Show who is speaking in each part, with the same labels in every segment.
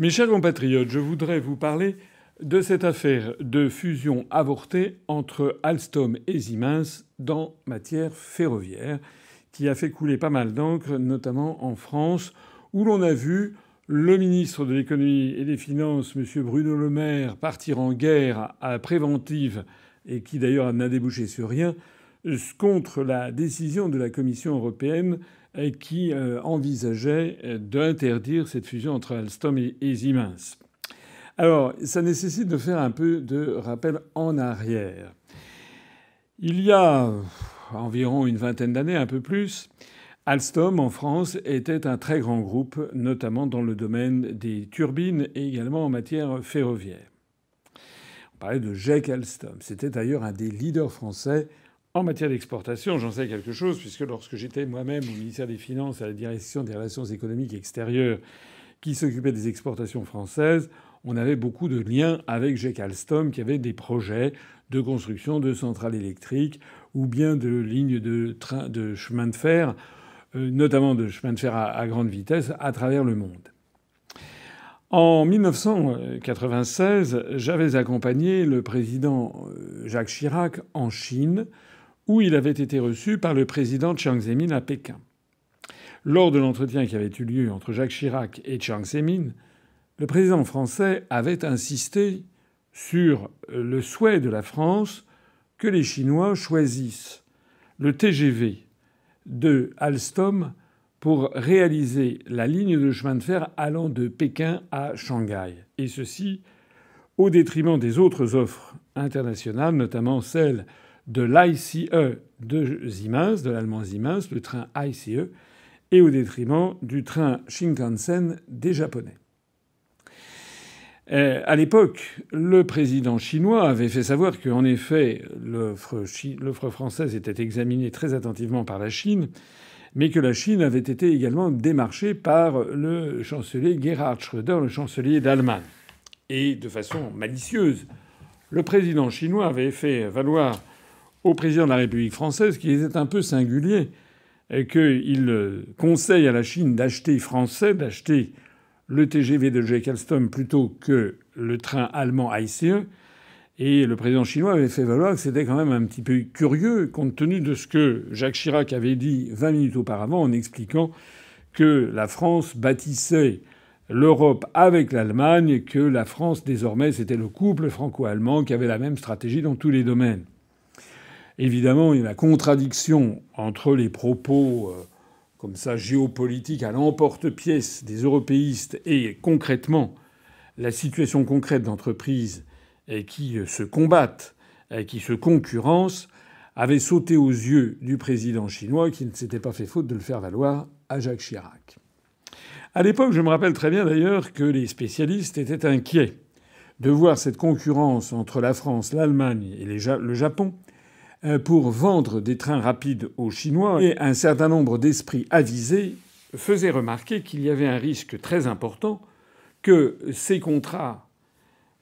Speaker 1: Mes chers compatriotes, je voudrais vous parler de cette affaire de fusion avortée entre Alstom et Siemens dans matière ferroviaire, qui a fait couler pas mal d'encre, notamment en France, où l'on a vu le ministre de l'économie et des finances, M. Bruno Le Maire, partir en guerre préventive, et qui d'ailleurs n'a débouché sur rien, contre la décision de la Commission européenne qui euh, envisageait d'interdire cette fusion entre Alstom et Siemens. Alors, ça nécessite de faire un peu de rappel en arrière. Il y a environ une vingtaine d'années, un peu plus, Alstom en France était un très grand groupe, notamment dans le domaine des turbines et également en matière ferroviaire. On parlait de Jacques Alstom. C'était d'ailleurs un des leaders français en matière d'exportation, j'en sais quelque chose, puisque lorsque j'étais moi-même au ministère des Finances à la direction des relations économiques extérieures qui s'occupait des exportations françaises, on avait beaucoup de liens avec Jacques Alstom qui avait des projets de construction de centrales électriques ou bien de lignes de train de chemin de fer, euh, notamment de chemin de fer à grande vitesse à travers le monde. En 1996, j'avais accompagné le président euh, Jacques Chirac en Chine où il avait été reçu par le président Chiang Zemin à Pékin. Lors de l'entretien qui avait eu lieu entre Jacques Chirac et Chiang Zemin, le président français avait insisté sur le souhait de la France que les Chinois choisissent le TGV de Alstom pour réaliser la ligne de chemin de fer allant de Pékin à Shanghai. Et ceci au détriment des autres offres internationales, notamment celle de l'ICE de Siemens, de l'allemand Siemens, le train ICE, et au détriment du train Shinkansen des Japonais. Euh, à l'époque, le président chinois avait fait savoir qu'en effet, l'offre française était examinée très attentivement par la Chine, mais que la Chine avait été également démarchée par le chancelier Gerhard Schröder, le chancelier d'Allemagne. Et de façon malicieuse, le président chinois avait fait valoir au président de la République française qui était un peu singulier qu'il conseille à la Chine d'acheter français, d'acheter le TGV de Jacques Alstom plutôt que le train allemand ICE. Et le président chinois avait fait valoir que c'était quand même un petit peu curieux, compte tenu de ce que Jacques Chirac avait dit 20 minutes auparavant en expliquant que la France bâtissait l'Europe avec l'Allemagne, que la France désormais c'était le couple franco-allemand qui avait la même stratégie dans tous les domaines. Évidemment, il y a la contradiction entre les propos euh, comme ça géopolitiques à l'emporte-pièce des européistes et concrètement la situation concrète d'entreprises qui euh, se combattent, qui se concurrencent, avait sauté aux yeux du président chinois qui ne s'était pas fait faute de le faire valoir à Jacques Chirac. À l'époque, je me rappelle très bien d'ailleurs que les spécialistes étaient inquiets de voir cette concurrence entre la France, l'Allemagne et le Japon pour vendre des trains rapides aux Chinois. Et un certain nombre d'esprits avisés faisaient remarquer qu'il y avait un risque très important que ces contrats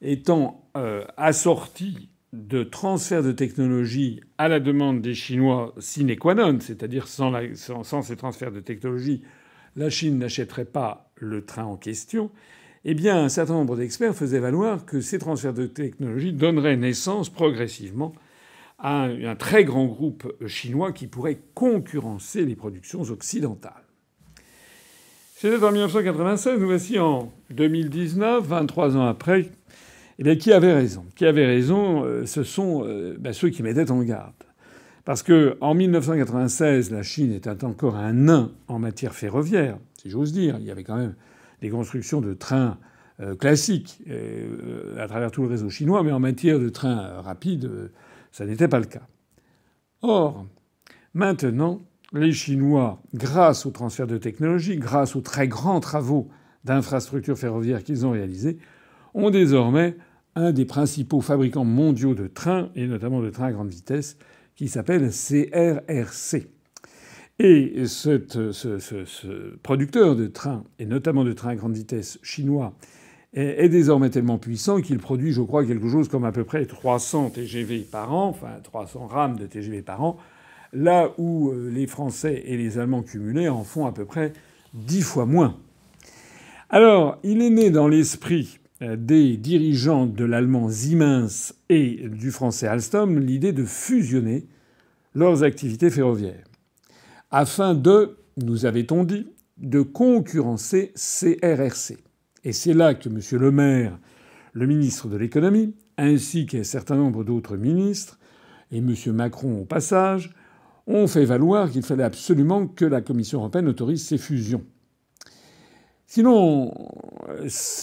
Speaker 1: étant euh, assortis de transferts de technologie à la demande des Chinois sine qua non, c'est-à-dire sans, sans, ces transferts de technologie, la Chine n'achèterait pas le train en question, eh bien un certain nombre d'experts faisaient valoir que ces transferts de technologie donneraient naissance progressivement à un très grand groupe chinois qui pourrait concurrencer les productions occidentales. C'était en 1996, nous voici en 2019, 23 ans après. Eh bien, qui avait raison? Qui avait raison euh, Ce sont euh, ben, ceux qui mettaient en garde. Parce que en 1996, la Chine était encore un nain en matière ferroviaire, si j'ose dire. Il y avait quand même des constructions de trains euh, classiques à travers tout le réseau chinois, mais en matière de trains rapides, ça n'était pas le cas. Or, maintenant, les Chinois, grâce au transfert de technologie, grâce aux très grands travaux d'infrastructures ferroviaires qu'ils ont réalisés, ont désormais un des principaux fabricants mondiaux de trains, et notamment de trains à grande vitesse, qui s'appelle CRRC. Et ce, ce, producteur de trains, et notamment de trains à grande vitesse chinois, est, désormais tellement puissant qu'il produit, je crois, quelque chose comme à peu près 300 TGV par an, enfin 300 rames de TGV par an, là où euh, les Français et les Allemands cumulés en font à peu près 10 fois moins. Alors, il est né dans l'esprit euh, des dirigeants de l'allemand Siemens et du français Alstom l'idée de fusionner leurs activités ferroviaires afin de, nous avait-on dit, de concurrencer CRRC. Et c'est là que M. Le Maire, le ministre de l'économie, ainsi qu'un certain nombre d'autres ministres, et M. Macron au passage, ont fait valoir qu'il fallait absolument que la Commission européenne autorise ces fusions. Sinon,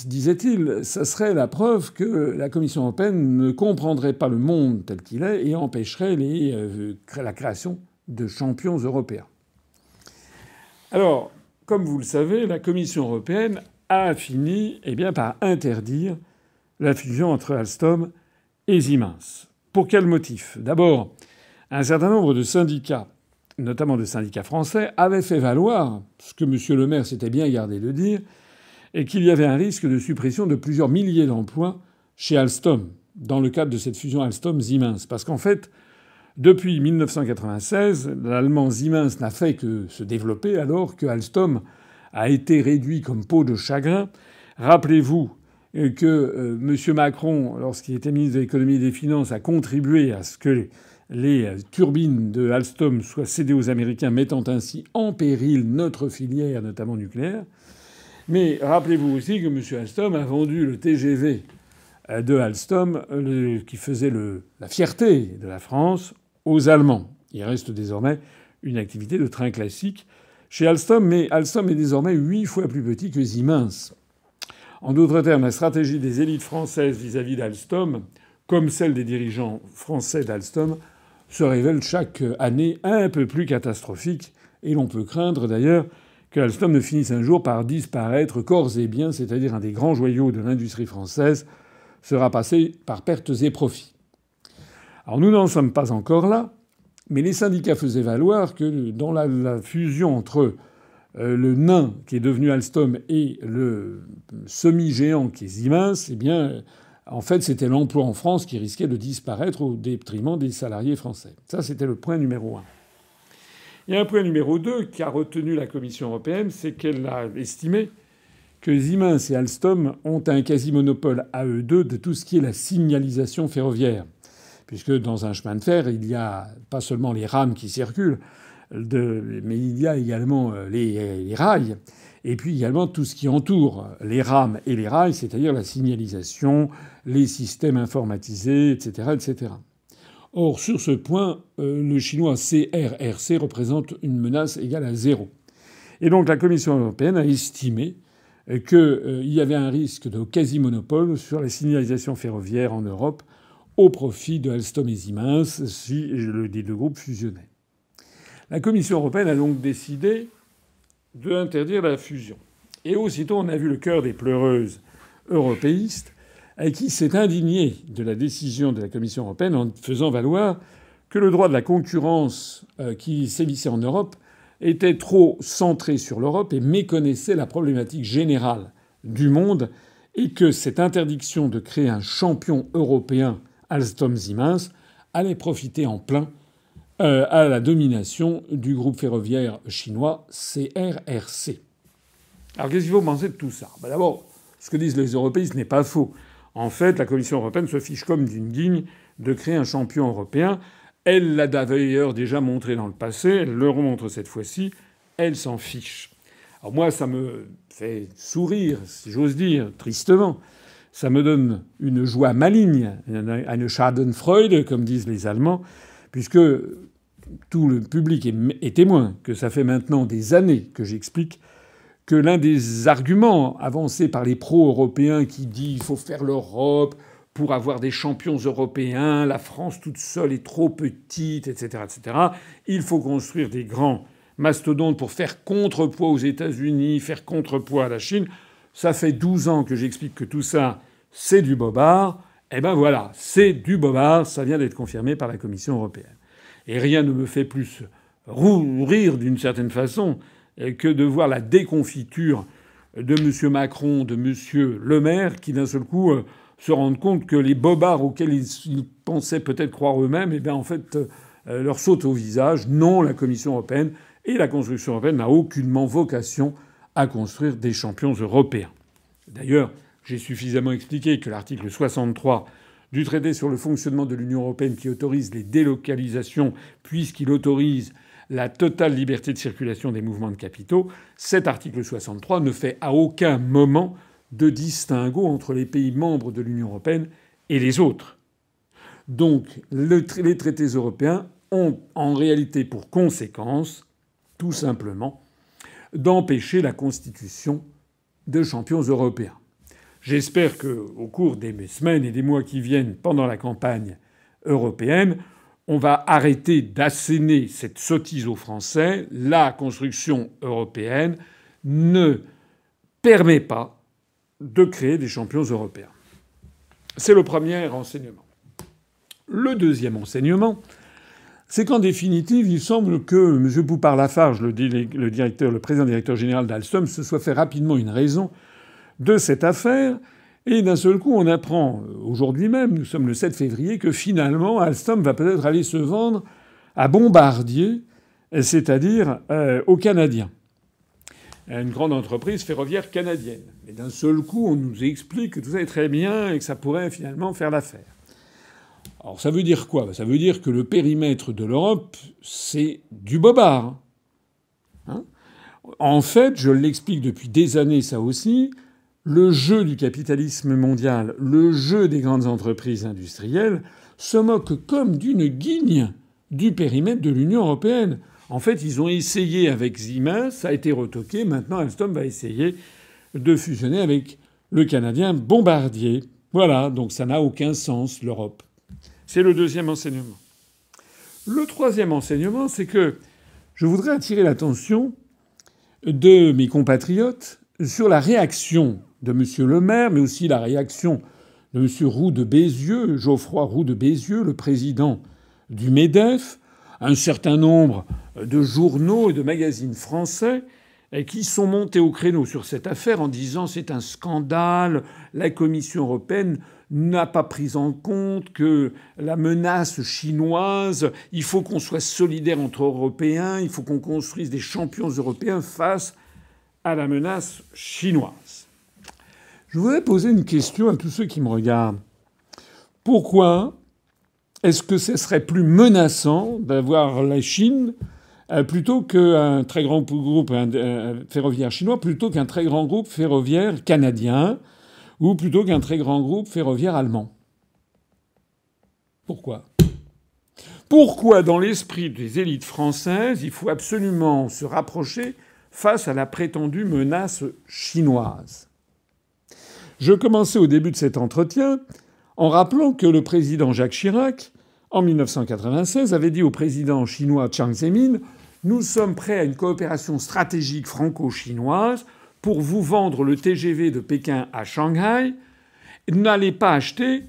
Speaker 1: disait-il, ça serait la preuve que la Commission européenne ne comprendrait pas le monde tel qu'il est et empêcherait euh, la création de champions européens. Alors, comme vous le savez, la Commission européenne a fini eh bien, par interdire la fusion entre Alstom et Siemens. Pour quel motif? D'abord, un certain nombre de syndicats notamment de syndicats français, avaient fait valoir ce que M. Le Maire s'était bien gardé de dire, et qu'il y avait un risque de suppression de plusieurs milliers d'emplois chez Alstom, dans le cadre de cette fusion Alstom-Siemens. Parce qu'en fait, depuis 1996, l'allemand Siemens n'a fait que se développer alors que Alstom a été réduit comme peau de chagrin. Rappelez-vous que euh, M. Macron, lorsqu'il était ministre de l'économie et des finances, a contribué à ce que les turbines de Alstom soient cédées aux Américains, mettant ainsi en péril notre filière, notamment nucléaire. Mais rappelez-vous aussi que M. Alstom a vendu le TGV de Alstom, qui faisait la fierté de la France, aux Allemands. Il reste désormais une activité de train classique chez Alstom, mais Alstom est désormais huit fois plus petit que Siemens. En d'autres termes, la stratégie des élites françaises vis-à-vis d'Alstom, comme celle des dirigeants français d'Alstom, se révèle chaque année un peu plus catastrophique, et l'on peut craindre d'ailleurs que Alstom ne finisse un jour par disparaître corps et biens, c'est-à-dire un des grands joyaux de l'industrie française sera passé par pertes et profits. Alors nous n'en sommes pas encore là, mais les syndicats faisaient valoir que dans la, fusion entre euh, le nain qui est devenu Alstom et le semi-géant qui est Siemens, eh bien en fait, c'était l'emploi en France qui risquait de disparaître au détriment des salariés français. Ça, c'était le point numéro un. A un point numéro deux qui a retenu la Commission européenne, c'est qu'elle a estimé que Siemens et Alstom ont un quasi-monopole à eux deux de tout ce qui est la signalisation ferroviaire. Puisque dans un chemin de fer, il y a pas seulement les rames qui circulent, mais il y a également euh, les rails. Et puis également tout ce qui entoure les rames et les rails, c'est-à-dire la signalisation, les systèmes informatisés, etc., etc. Or, sur ce point, euh, le chinois CRRC représente une menace égale à zéro. Et donc la Commission européenne a estimé qu'il euh, y avait un risque de quasi-monopole sur la signalisation ferroviaire en Europe au profit de Alstom et Siemens si les deux groupes fusionnaient. La Commission européenne a donc décidé de interdire la fusion. Et aussitôt, on a vu le cœur des pleureuses européistes qui s'est indigné de la décision de la Commission européenne en faisant valoir que le droit de la concurrence euh, qui sévissait en Europe était trop centré sur l'Europe et méconnaissait la problématique générale du monde et que cette interdiction de créer un champion européen Alstom Siemens allait profiter en plein euh, à la domination du groupe ferroviaire chinois CRRC. Alors qu'est-ce qu'il faut penser de tout ça? Ben D'abord, ce que disent les européistes n'est pas faux. En fait, la Commission européenne se fiche comme d'une guigne de créer un champion européen. Elle l'a d'ailleurs déjà montré dans le passé, elle le remontre cette fois-ci, elle s'en fiche. Alors moi, ça me fait sourire, si j'ose dire, tristement. Ça me donne une joie maligne, une Schadenfreude, comme disent les Allemands, puisque tout le public est, témoin que ça fait maintenant des années que j'explique que l'un des arguments avancés par les pro-européens qui dit il faut faire l'Europe pour avoir des champions européens, la France toute seule est trop petite, etc., etc. Il faut construire des grands mastodontes pour faire contrepoids aux États-Unis, faire contrepoids à la Chine. Ça fait 12 ans que j'explique que tout ça, c'est du bobard. Eh ben voilà, c'est du bobard, ça vient d'être confirmé par la Commission européenne. Et rien ne me fait plus rire d'une certaine façon que de voir la déconfiture de M. Macron, de M. Le Maire, qui d'un seul coup euh, se rendent compte que les bobards auxquels ils, pensaient peut-être croire eux-mêmes, eh bien en fait euh, leur sautent au visage. Non, la Commission européenne et la construction européenne n'a aucunement vocation à construire des champions européens. D'ailleurs, j'ai suffisamment expliqué que l'article 63 du traité sur le fonctionnement de l'Union européenne qui autorise les délocalisations puisqu'il autorise la totale liberté de circulation des mouvements de capitaux, cet article 63 ne fait à aucun moment de distinguo entre les pays membres de l'Union européenne et les autres. Donc les traités européens ont en réalité pour conséquence, tout simplement, d'empêcher la constitution de champions européens. J'espère qu'au cours des semaines et des mois qui viennent pendant la campagne européenne, on va arrêter d'asséner cette sottise aux Français. La construction européenne ne permet pas de créer des champions européens. C'est le premier enseignement. Le deuxième enseignement, c'est qu'en définitive, il semble que M. Poupard-Lafarge, le, directeur, le président directeur général d'Alstom, se soit fait rapidement une raison de cette affaire. Et d'un seul coup, on apprend aujourd'hui même, nous sommes le 7 février, que finalement Alstom va peut-être aller se vendre à Bombardier, c'est-à-dire euh, aux Canadiens. Une grande entreprise ferroviaire canadienne. Et d'un seul coup, on nous explique que tout ça est très bien et que ça pourrait finalement faire l'affaire. Alors ça veut dire quoi? Ça veut dire que le périmètre de l'Europe, c'est du bobard. Hein? En fait, je l'explique depuis des années, ça aussi, le jeu du capitalisme mondial, le jeu des grandes entreprises industrielles, se moque comme d'une guigne du périmètre de l'Union européenne. En fait, ils ont essayé avec Siemens, ça a été retoqué. Maintenant, Alstom va essayer de fusionner avec le Canadien Bombardier. Voilà, donc ça n'a aucun sens, l'Europe. C'est le deuxième enseignement. Le troisième enseignement, c'est que je voudrais attirer l'attention de mes compatriotes sur la réaction de M. Le Maire, mais aussi la réaction de M. Roux de Bézieux, Geoffroy Roux de Bézieux, le président du MEDEF, un certain nombre de journaux et de magazines français qui sont montés au créneau sur cette affaire en disant c'est un scandale, la Commission européenne n'a pas pris en compte que la menace chinoise, il faut qu'on soit solidaire entre Européens, il faut qu'on construise des champions européens face à la menace chinoise. Je voudrais poser une question à tous ceux qui me regardent. Pourquoi est-ce que ce serait plus menaçant d'avoir la Chine plutôt qu'un très grand groupe ferroviaire chinois, plutôt qu'un très grand groupe ferroviaire canadien, ou plutôt qu'un très grand groupe ferroviaire allemand. Pourquoi? Pourquoi, dans l'esprit des élites françaises, il faut absolument se rapprocher face à la prétendue menace chinoise? Je commençais au début de cet entretien en rappelant que le président Jacques Chirac, en 1996, avait dit au président chinois Chiang Zemin Nous sommes prêts à une coopération stratégique franco-chinoise pour vous vendre le TGV de Pékin à Shanghai. N'allez pas acheter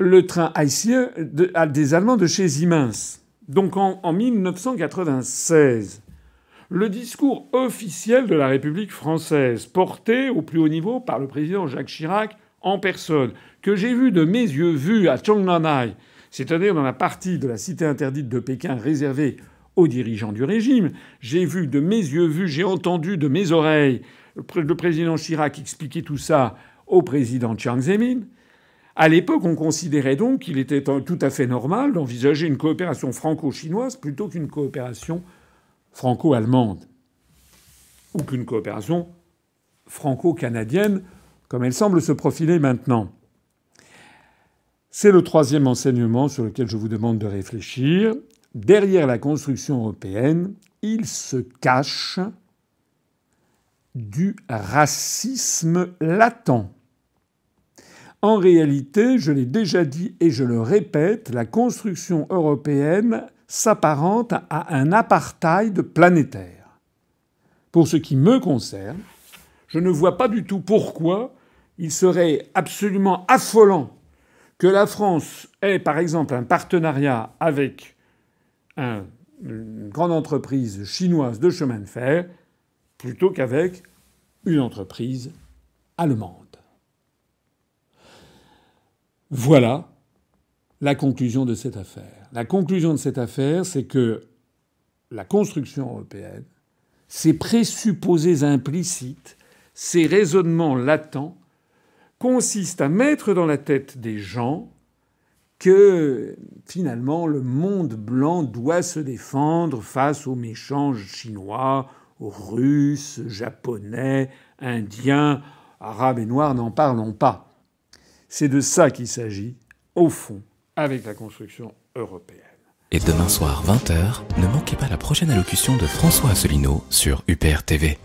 Speaker 1: le train haïtien des Allemands de chez Siemens. Donc en, en 1996, le discours officiel de la République française, porté au plus haut niveau par le président Jacques Chirac en personne, que j'ai vu de mes yeux vus à Chongnanhai, c'est-à-dire dans la partie de la cité interdite de Pékin réservée aux dirigeants du régime. J'ai vu de mes yeux vus, j'ai entendu de mes oreilles le président Chirac expliquer tout ça au président Chiang Zemin. À l'époque, on considérait donc qu'il était tout à fait normal d'envisager une coopération franco-chinoise plutôt qu'une coopération franco-allemande, ou qu'une coopération franco-canadienne, comme elle semble se profiler maintenant. C'est le troisième enseignement sur lequel je vous demande de réfléchir. Derrière la construction européenne, il se cache du racisme latent. En réalité, je l'ai déjà dit et je le répète, la construction européenne s'apparente à un apartheid planétaire. Pour ce qui me concerne, je ne vois pas du tout pourquoi il serait absolument affolant que la France ait, par exemple, un partenariat avec une grande entreprise chinoise de chemin de fer plutôt qu'avec une entreprise allemande. Voilà la conclusion de cette affaire. La conclusion de cette affaire, c'est que la construction européenne, ses présupposés implicites, ses raisonnements latents consiste à mettre dans la tête des gens que finalement le monde blanc doit se défendre face aux méchants chinois, russes, japonais, indiens, arabes et noirs, n'en parlons pas. C'est de ça qu'il s'agit, au fond, avec la construction européenne.
Speaker 2: Et demain soir, 20h, ne manquez pas la prochaine allocution de François Asselineau sur UPR TV.